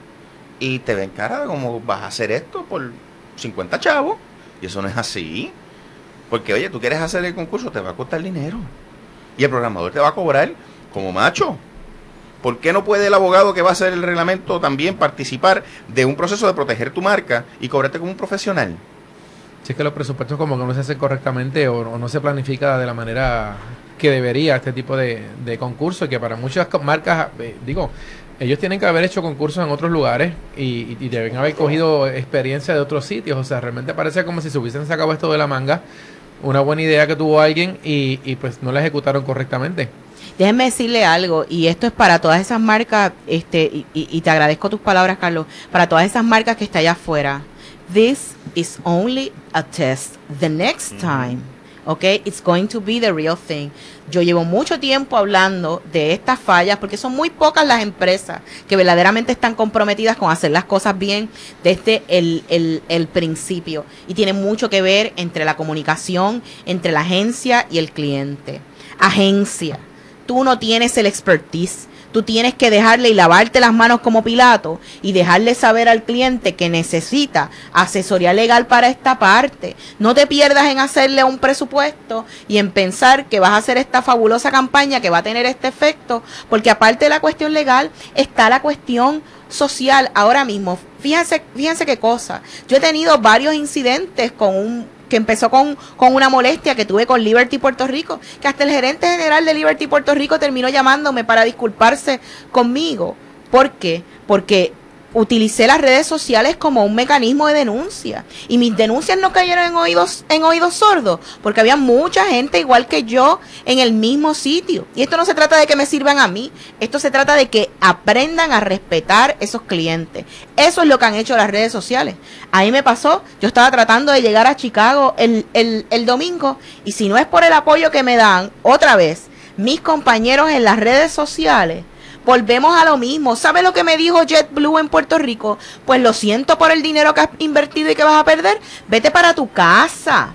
y te ven cara como vas a hacer esto por 50 chavos. Y eso no es así. Porque, oye, tú quieres hacer el concurso, te va a costar dinero. Y el programador te va a cobrar como macho. ¿Por qué no puede el abogado que va a hacer el reglamento también participar de un proceso de proteger tu marca y cobrarte como un profesional? Si es que los presupuestos como que no se hacen correctamente o, no se planifica de la manera que debería este tipo de, concurso y que para muchas marcas, eh, digo, ellos tienen que haber hecho concursos en otros lugares y, deben haber cogido experiencia de otros sitios. O sea, realmente parece como si se hubiesen sacado esto de la manga, una buena idea que tuvo alguien y pues no la ejecutaron correctamente. Déjenme decirle algo, y esto es para todas esas marcas, este, y, y, te agradezco tus palabras, Carlos, para todas esas marcas que está allá afuera. This is only a test. The next time ¿ok? It's going to be the real thing. Yo llevo mucho tiempo hablando de estas fallas porque son muy pocas las empresas que verdaderamente están comprometidas con hacer las cosas bien desde el, el, el principio. Y tiene mucho que ver entre la comunicación, entre la agencia y el cliente. Agencia, tú no tienes el expertise tú tienes que dejarle y lavarte las manos como Pilato y dejarle saber al cliente que necesita asesoría legal para esta parte. No te pierdas en hacerle un presupuesto y en pensar que vas a hacer esta fabulosa campaña que va a tener este efecto, porque aparte de la cuestión legal está la cuestión social ahora mismo. Fíjense, fíjense qué cosa. Yo he tenido varios incidentes con un que empezó con, con una molestia que tuve con Liberty Puerto Rico, que hasta el gerente general de Liberty Puerto Rico terminó llamándome para disculparse conmigo. ¿Por qué? Porque utilicé las redes sociales como un mecanismo de denuncia. Y mis denuncias no cayeron en oídos en oídos sordos porque había mucha gente igual que yo en el mismo sitio. Y esto no se trata de que me sirvan a mí esto se trata de que aprendan a respetar esos clientes. Eso es lo que han hecho las redes sociales. A me pasó yo estaba tratando de llegar a Chicago el, el, el domingo y si no es por el apoyo que me dan otra vez mis compañeros en las redes sociales Volvemos a lo mismo. ¿Sabe lo que me dijo JetBlue en Puerto Rico? Pues lo siento por el dinero que has invertido y que vas a perder. Vete para tu casa.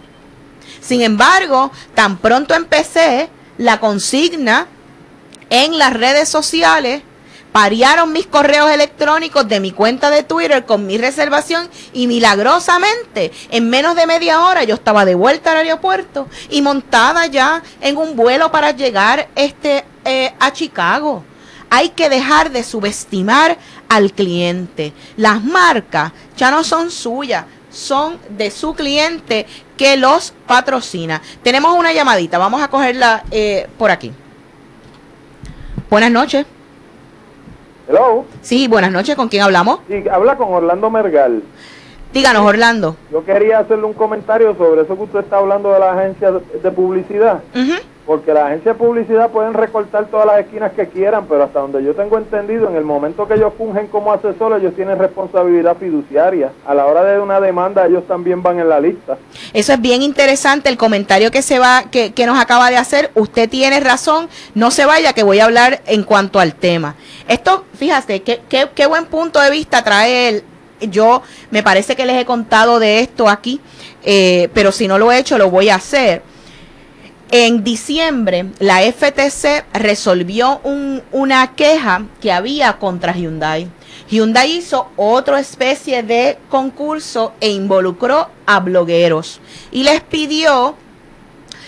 Sin embargo, tan pronto empecé la consigna en las redes sociales, parearon mis correos electrónicos de mi cuenta de Twitter con mi reservación y milagrosamente en menos de media hora yo estaba de vuelta al aeropuerto y montada ya en un vuelo para llegar este eh, a Chicago. Hay que dejar de subestimar al cliente. Las marcas ya no son suyas, son de su cliente que los patrocina. Tenemos una llamadita, vamos a cogerla eh, por aquí. Buenas noches. Hello. Sí, buenas noches, ¿con quién hablamos? Sí, habla con Orlando Mergal. Díganos, Orlando. Yo quería hacerle un comentario sobre eso que usted está hablando de la agencia de publicidad. Porque la agencia de publicidad pueden recortar todas las esquinas que quieran, pero hasta donde yo tengo entendido, en el momento que ellos fungen como asesores, ellos tienen responsabilidad fiduciaria. A la hora de una demanda, ellos también van en la lista. Eso es bien interesante, el comentario que se va, que, que nos acaba de hacer. Usted tiene razón, no se vaya, que voy a hablar en cuanto al tema. Esto, fíjate, qué, qué, qué buen punto de vista trae él. Yo me parece que les he contado de esto aquí, eh, pero si no lo he hecho, lo voy a hacer en diciembre, la FTC resolvió una queja que había contra Hyundai. Hyundai hizo otra especie de concurso e involucró a blogueros y les pidió,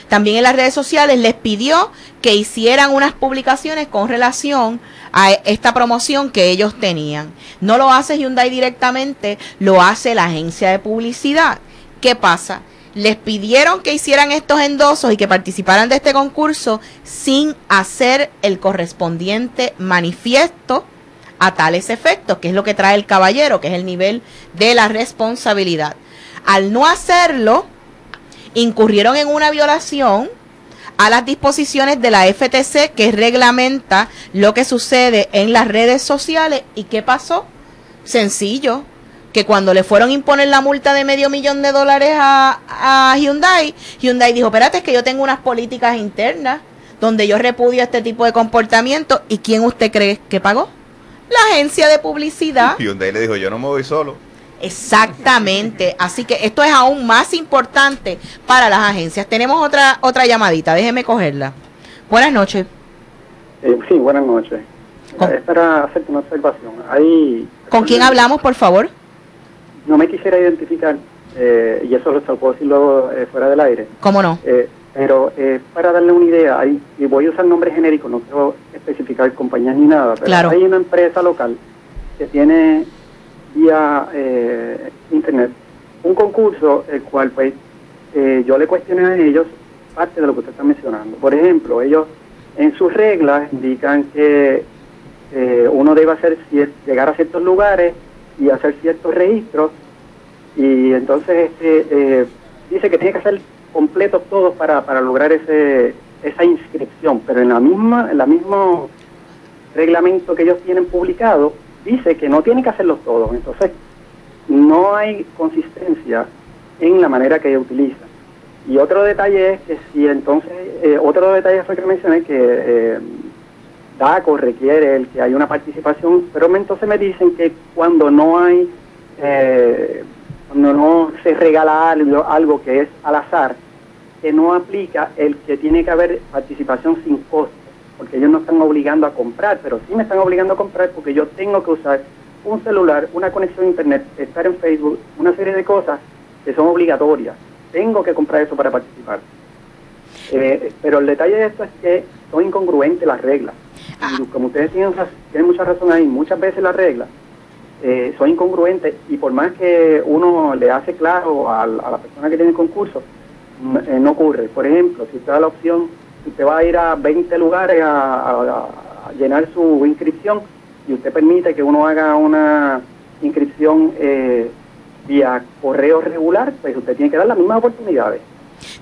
también en las redes sociales, les pidió que hicieran unas publicaciones con relación a esta promoción que ellos tenían. No lo hace Hyundai directamente, lo hace la agencia de publicidad. ¿Qué pasa? Les pidieron que hicieran estos endosos y que participaran de este concurso sin hacer el correspondiente manifiesto a tales efectos, que es lo que trae el caballero, que es el nivel de la responsabilidad. Al no hacerlo, incurrieron en una violación a las disposiciones de la FTC que reglamenta lo que sucede en las redes sociales. ¿Y qué pasó? Sencillo, que cuando le fueron a imponer la multa de medio millón de dólares a, a Hyundai, Hyundai dijo, espérate, es que yo tengo unas políticas internas donde yo repudio este tipo de comportamiento. ¿Y quién usted cree que pagó? La agencia de publicidad. Hyundai le dijo, yo no me voy solo. Exactamente. Así que esto es aún más importante para las agencias. Tenemos otra otra llamadita. Déjeme cogerla. Buenas noches. Eh, sí, buenas noches. Es para hacerte una observación. Hay, ¿Con quién hablamos, por favor? No me quisiera identificar, eh, y eso lo puedo decir luego eh, fuera del aire. ¿Cómo no? pero para darle una idea, hay, y voy a usar nombres genéricos, no quiero especificar compañías ni nada, pero hay una empresa local que tiene vía internet un concurso el cual pues yo le cuestioné a ellos parte de lo que usted está mencionando. Por ejemplo, ellos en sus reglas indican que eh, uno debe hacer llegar a ciertos lugares y hacer ciertos registros. Y entonces este, eh, dice que tiene que ser completos todos para, para lograr ese, esa inscripción, pero en la misma en la mismo reglamento que ellos tienen publicado dice que no tiene que hacerlos todos, entonces no hay consistencia en la manera que ellos utilizan. Y otro detalle es que si entonces, eh, otro detalle fue que mencioné que eh, DACO requiere el que haya una participación, pero entonces me dicen que cuando no hay, eh, cuando no se regala algo, que es al azar, que no aplica el que tiene que haber participación sin costo, porque ellos no están obligando a comprar, pero sí me están obligando a comprar porque yo tengo que usar un celular, una conexión a internet, estar en Facebook, una serie de cosas que son obligatorias tengo que comprar eso para participar. Eh, pero el detalle de esto es que son incongruentes las reglas. Ah. como ustedes tienen, tienen, mucha razón ahí, muchas veces las reglas eh, son incongruentes y por más que uno le hace claro a, la persona que tiene el concurso, mm, eh, no ocurre. Por ejemplo, si usted da la opción, usted va a ir a 20 lugares a, llenar su inscripción y usted permite que uno haga una inscripción eh, vía correo regular, pues usted tiene que dar las mismas oportunidades.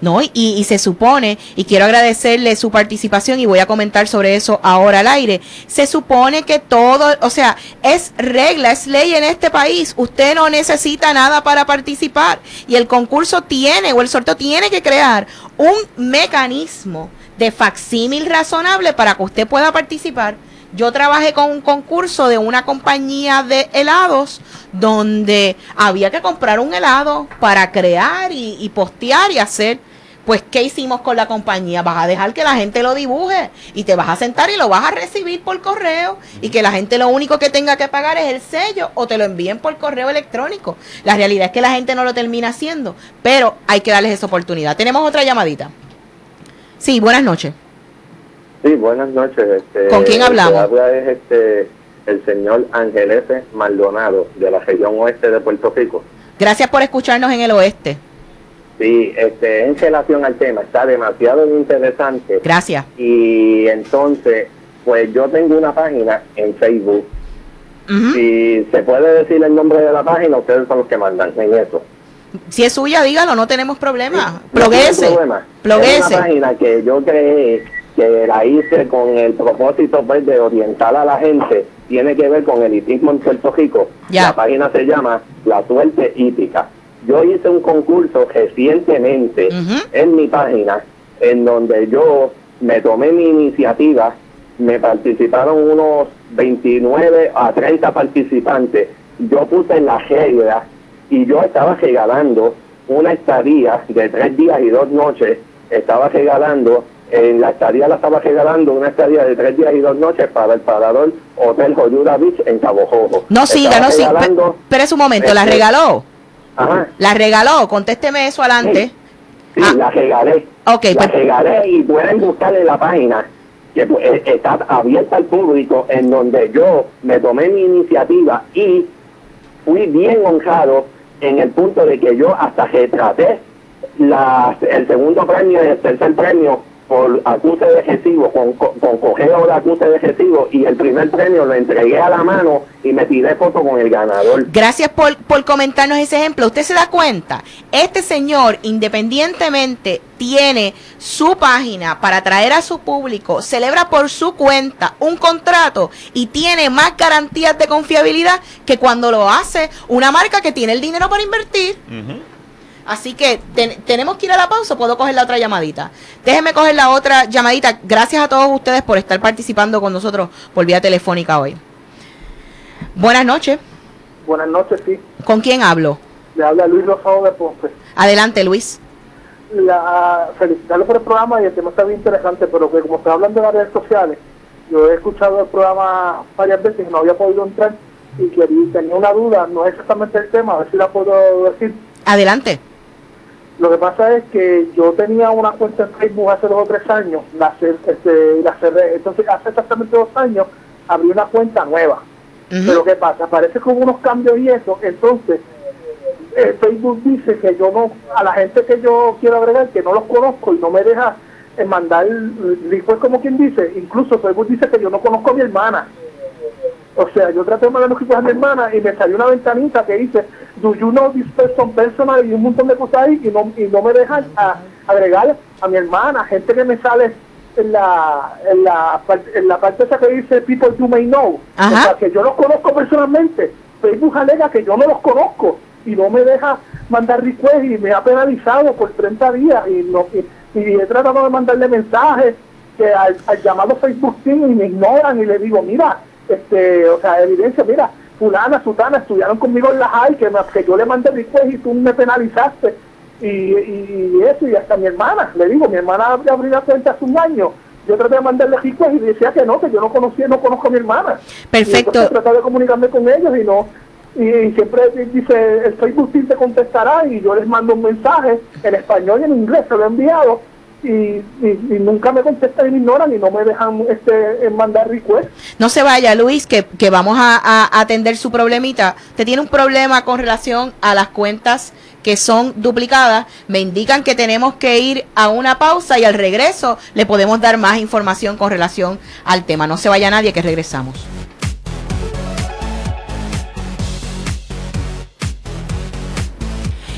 No, y, y, se supone, y quiero agradecerle su participación y voy a comentar sobre eso ahora al aire, se supone que todo, o sea, es regla, es ley en este país, usted no necesita nada para participar. Y el concurso tiene o el sorteo tiene que crear un mecanismo de facsímil razonable para que usted pueda participar yo trabajé con un concurso de una compañía de helados donde había que comprar un helado para crear y, postear y hacer. Pues, ¿qué hicimos con la compañía? Vas a dejar que la gente lo dibuje y te vas a sentar y lo vas a recibir por correo y que la gente lo único que tenga que pagar es el sello o te lo envíen por correo electrónico. La realidad es que la gente no lo termina haciendo, pero hay que darles esa oportunidad. Tenemos otra llamadita. Sí, buenas noches. Sí, buenas noches. Este, ¿Con quién hablamos? habla es este, el señor Ángel F. Maldonado, de la región oeste de Puerto Rico. Gracias por escucharnos en el oeste. Sí, este, en relación al tema, está demasiado interesante. Gracias. Y entonces, pues yo tengo una página en Facebook. Si se puede decir el nombre de la página, ustedes son los que mandan en eso. Si es suya, dígalo, no tenemos problema. Sí, no Es una página que yo creé que la hice con el propósito pues, de orientar a la gente, tiene que ver con el hipismo en Puerto Rico. La página se llama La Suerte Hípica. Yo hice un concurso recientemente en mi página en donde yo me tomé mi iniciativa, me participaron unos 29 a 30 participantes, yo puse en la regla y yo estaba regalando una estadía de tres días y dos noches, estaba regalando en la estadía la estaba regalando una estadía de tres días y dos noches para el parador Hotel Joyuda Beach en Cabo Jojo. No siga, no siga. Espera un momento, ¿la este, regaló? Ajá. ¿La regaló? Contésteme eso adelante. Sí, ah. la regalé. Ok, la pues- regalé y pueden buscar en la página que pues, eh, está abierta al público en donde yo me tomé mi iniciativa y fui bien honrado en el punto de que yo hasta retraté la, el segundo premio y el tercer premio por acuse de recibo, con, con, cogeo de acuse de recibo y el primer premio lo entregué a la mano y me tiré foto con el ganador. Gracias por, por comentarnos ese ejemplo. Usted se da cuenta, este señor independientemente tiene su página para atraer a su público, celebra por su cuenta un contrato y tiene más garantías de confiabilidad que cuando lo hace una marca que tiene el dinero para invertir. Así que tenemos que ir a la pausa, puedo coger la otra llamadita. Déjenme coger la otra llamadita. Gracias a todos ustedes por estar participando con nosotros por vía telefónica hoy. Buenas noches. Buenas noches, sí. ¿Con quién hablo? Le habla Luis Rosado de Ponce. Adelante, Luis. La, felicitarlo por el programa y el tema está bien interesante, pero que como está hablando de las redes sociales, yo he escuchado el programa varias veces y no había podido entrar y quería, tenía una duda, no es exactamente el tema, a ver si la puedo decir. Adelante. Lo que pasa es que yo tenía una cuenta en Facebook hace dos o tres años, la, este, la cerré, entonces hace exactamente dos años abrí una cuenta nueva. Pero ¿qué pasa? Aparece con unos cambios y eso, entonces eh, Facebook dice que yo no, a la gente que yo quiero agregar, que no los conozco y no me deja eh, mandar, después como quien dice, incluso Facebook dice que yo no conozco a mi hermana. O sea, yo traté de mandar los equipos a mi hermana y me salió una ventanita que dice, do you know this person personal? Y un montón de cosas ahí y no, y no me dejan agregar a mi hermana, gente que me sale en la, en la, en la parte esa que dice people you may know. O sea, que yo los conozco personalmente. Facebook alega que yo no los conozco y no me deja mandar request y me ha penalizado por 30 días y, no, y, he tratado de mandarle mensajes que al, al llamado Facebook Team y me ignoran y le digo, mira, este, o sea, evidencia, mira, fulana, sutana, estudiaron conmigo en la high, que, que yo le mandé request y tú me penalizaste, y, y, eso, y hasta mi hermana, le digo, mi hermana abrió la cuenta hace un año, yo traté de mandarle request y decía que no, que yo no conocía, no conozco a mi hermana. Perfecto. Y traté de comunicarme con ellos y no, y, siempre dice, el Facebook te contestará y yo les mando un mensaje en español y en inglés, se lo he enviado y, nunca me contestan y ignoran y no me dejan este mandar request. No se vaya, Luis, que, que vamos a, atender su problemita. Te tiene un problema con relación a las cuentas que son duplicadas, me indican que tenemos que ir a una pausa y al regreso le podemos dar más información con relación al tema. No se vaya nadie, que regresamos.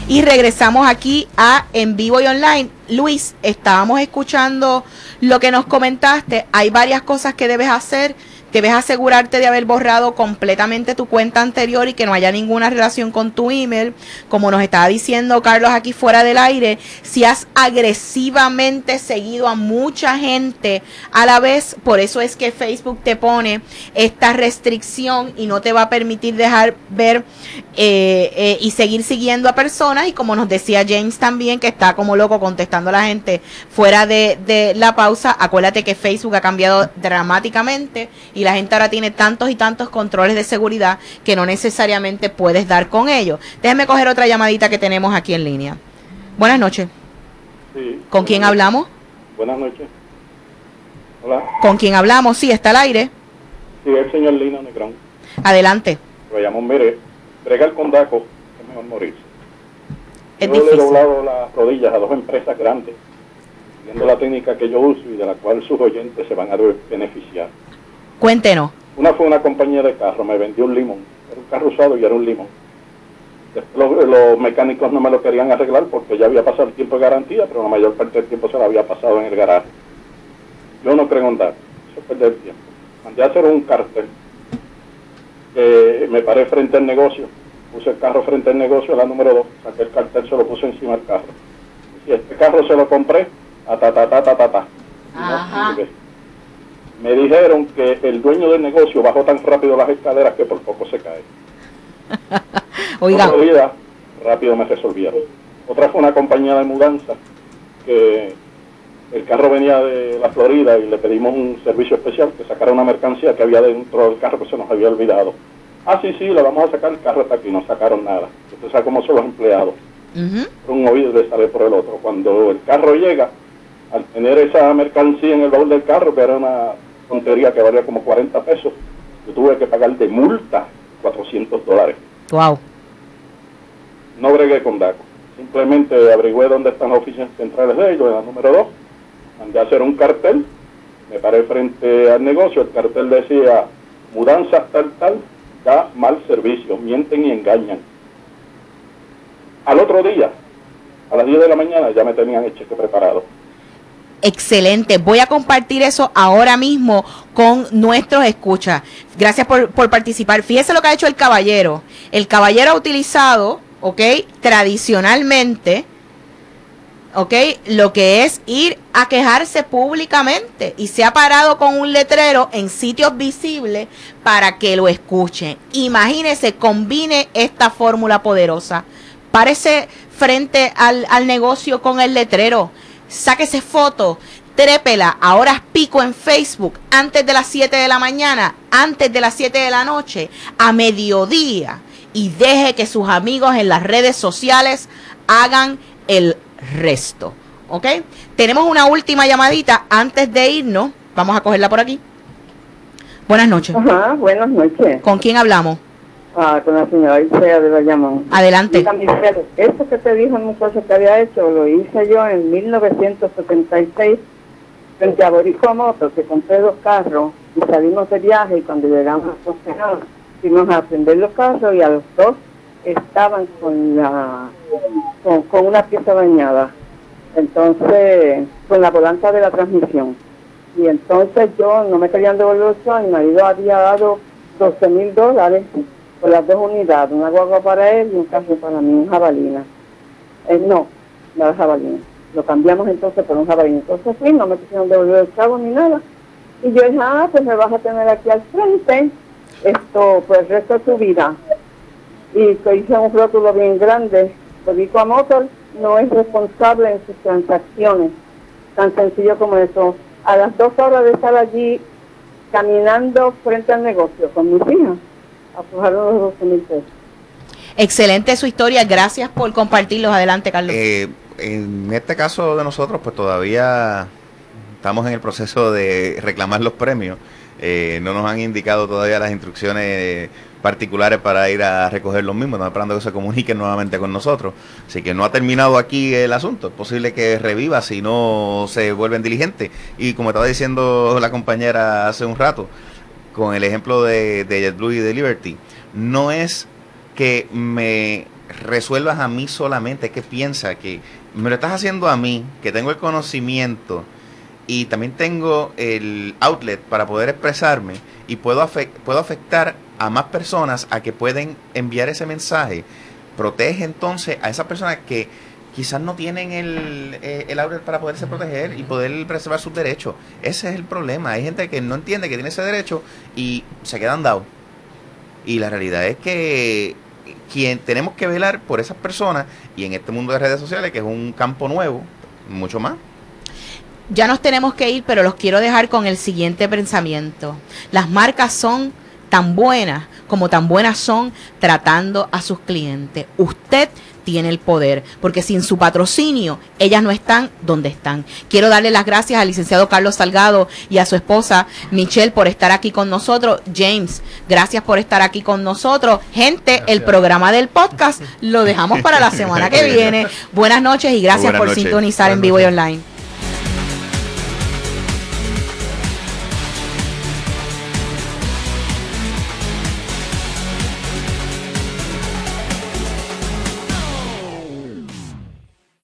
Y regresamos aquí a En Vivo y Online. Luis, estábamos escuchando lo que nos comentaste. Hay varias cosas que debes hacer debes asegurarte de haber borrado completamente tu cuenta anterior y que no haya ninguna relación con tu email. Como nos estaba diciendo Carlos aquí fuera del aire, si has agresivamente seguido a mucha gente a la vez, por eso es que Facebook te pone esta restricción y no te va a permitir dejar ver eh, eh, y seguir siguiendo a personas. Y como nos decía James también, que está como loco contestando a la gente fuera de, de la pausa, acuérdate que Facebook ha cambiado dramáticamente y la gente ahora tiene tantos y tantos controles de seguridad que no necesariamente puedes dar con ellos. Déjame coger otra llamadita que tenemos aquí en línea. Buenas noches. ¿Con quién hablamos? Buenas noches. Hola. ¿Con quién hablamos? Sí, está al aire. Sí, el señor Lino Negrón. Adelante. Lo llamo Mire. Brega el condaco, es mejor morirse. Es yo le he doblado las rodillas a dos empresas grandes, viendo la técnica que yo uso y de la cual sus oyentes se van a beneficiar. Cuéntenos. Una fue una compañía de carro, me vendió un limón. Era un carro usado y era un limón. los, mecánicos no me lo querían arreglar porque ya había pasado el tiempo de garantía, pero la mayor parte del tiempo se lo había pasado en el garaje. Yo no creo en dar, eso es perder tiempo. Mandé a hacer un cartel que me paré frente al negocio, puse el carro frente al negocio, la número 2, saqué el cartel, se lo puse encima del carro. Y este carro se lo compré, a ta ta ta ta ta ta. Ajá me dijeron que el dueño del negocio bajó tan rápido las escaleras que por poco se cae. Oiga. Otra rápido me resolvieron. Otra fue una compañía de mudanza que el carro venía de la Florida y le pedimos un servicio especial que sacara una mercancía que había dentro del carro que se nos había olvidado. Ah, sí, sí, le vamos a sacar el carro hasta aquí, no sacaron nada. Usted sabe cómo son los empleados. Por un oído de sale por el otro. Cuando el carro llega, al tener esa mercancía en el baúl del carro, que era una tontería que valía como 40 pesos, yo tuve que pagar de multa 400 dólares. Wow. No bregué con DACO. Simplemente averigüé dónde están las oficinas centrales de ellos, en la número 2, mandé a hacer un cartel, me paré frente al negocio, el cartel decía, mudanzas tal tal, da mal servicio, mienten y engañan. Al otro día, a las 10 de la mañana, ya me tenían el cheque preparado. Excelente. Voy a compartir eso ahora mismo con nuestros escuchas. Gracias por, por, participar. Fíjese lo que ha hecho el caballero. El caballero ha utilizado, ¿ok? Tradicionalmente, ¿ok? Lo que es ir a quejarse públicamente y se ha parado con un letrero en sitios visibles para que lo escuchen. Imagínese, combine esta fórmula poderosa. Párese frente al, al negocio con el letrero sáquese foto, trépela a horas pico en Facebook, antes de las 7 de la mañana, antes de las 7 de la noche, a mediodía, y deje que sus amigos en las redes sociales hagan el resto. ¿Ok? Tenemos una última llamadita antes de irnos. Vamos a cogerla por aquí. Buenas noches. Ajá, buenas noches. ¿Con quién hablamos? Ah, con la señora Isea de Bayamón. Adelante. Esto que te dijo el muchacho que había hecho, lo hice yo en 1976 frente a Boricua Moto, que compré dos carros y salimos de viaje y cuando llegamos a fuimos a aprender los carros y a los dos estaban con la con, una pieza dañada. Entonces, con la volanta de la transmisión. Y entonces yo no me querían devolver los mi marido había dado 12 mil dólares por las dos unidades, una guagua para él y un carro para mí, un jabalina. Eh, no, no jabalina. Lo cambiamos entonces por un jabalina. Entonces sí, no me quisieron devolver el chavo ni nada. Y yo dije, ah, pues me vas a tener aquí al frente, esto, pues el resto de tu vida. Y que hice un rótulo bien grande. a Motor no es responsable en sus transacciones. Tan sencillo como eso. A las dos horas de estar allí caminando frente al negocio con mis hijas, Excelente su historia, gracias por compartirlos. Adelante, Carlos. Eh, en este caso de nosotros, pues todavía estamos en el proceso de reclamar los premios. Eh, no nos han indicado todavía las instrucciones particulares para ir a recoger los mismos. Estamos esperando que se comuniquen nuevamente con nosotros. Así que no ha terminado aquí el asunto. Es posible que reviva si no se vuelven diligentes. Y como estaba diciendo la compañera hace un rato, con el ejemplo de, JetBlue y de Liberty, no es que me resuelvas a mí solamente, es que piensa que me lo estás haciendo a mí, que tengo el conocimiento y también tengo el outlet para poder expresarme y puedo, puedo afectar a más personas a que pueden enviar ese mensaje. Protege entonces a esas personas que quizás no tienen el, eh, el para poderse proteger y poder preservar sus derechos. Ese es el problema. Hay gente que no entiende que tiene ese derecho y se quedan dados. Y la realidad es que quien tenemos que velar por esas personas y en este mundo de redes sociales, que es un campo nuevo, mucho más. Ya nos tenemos que ir, pero los quiero dejar con el siguiente pensamiento. Las marcas son tan buenas como tan buenas son tratando a sus clientes. Usted tiene el poder, porque sin su patrocinio ellas no están donde están. Quiero darle las gracias al licenciado Carlos Salgado y a su esposa Michelle por estar aquí con nosotros. James, gracias por estar aquí con nosotros. Gente, el programa del podcast lo dejamos para la semana que viene. Buenas noches y gracias por sintonizar en vivo y online.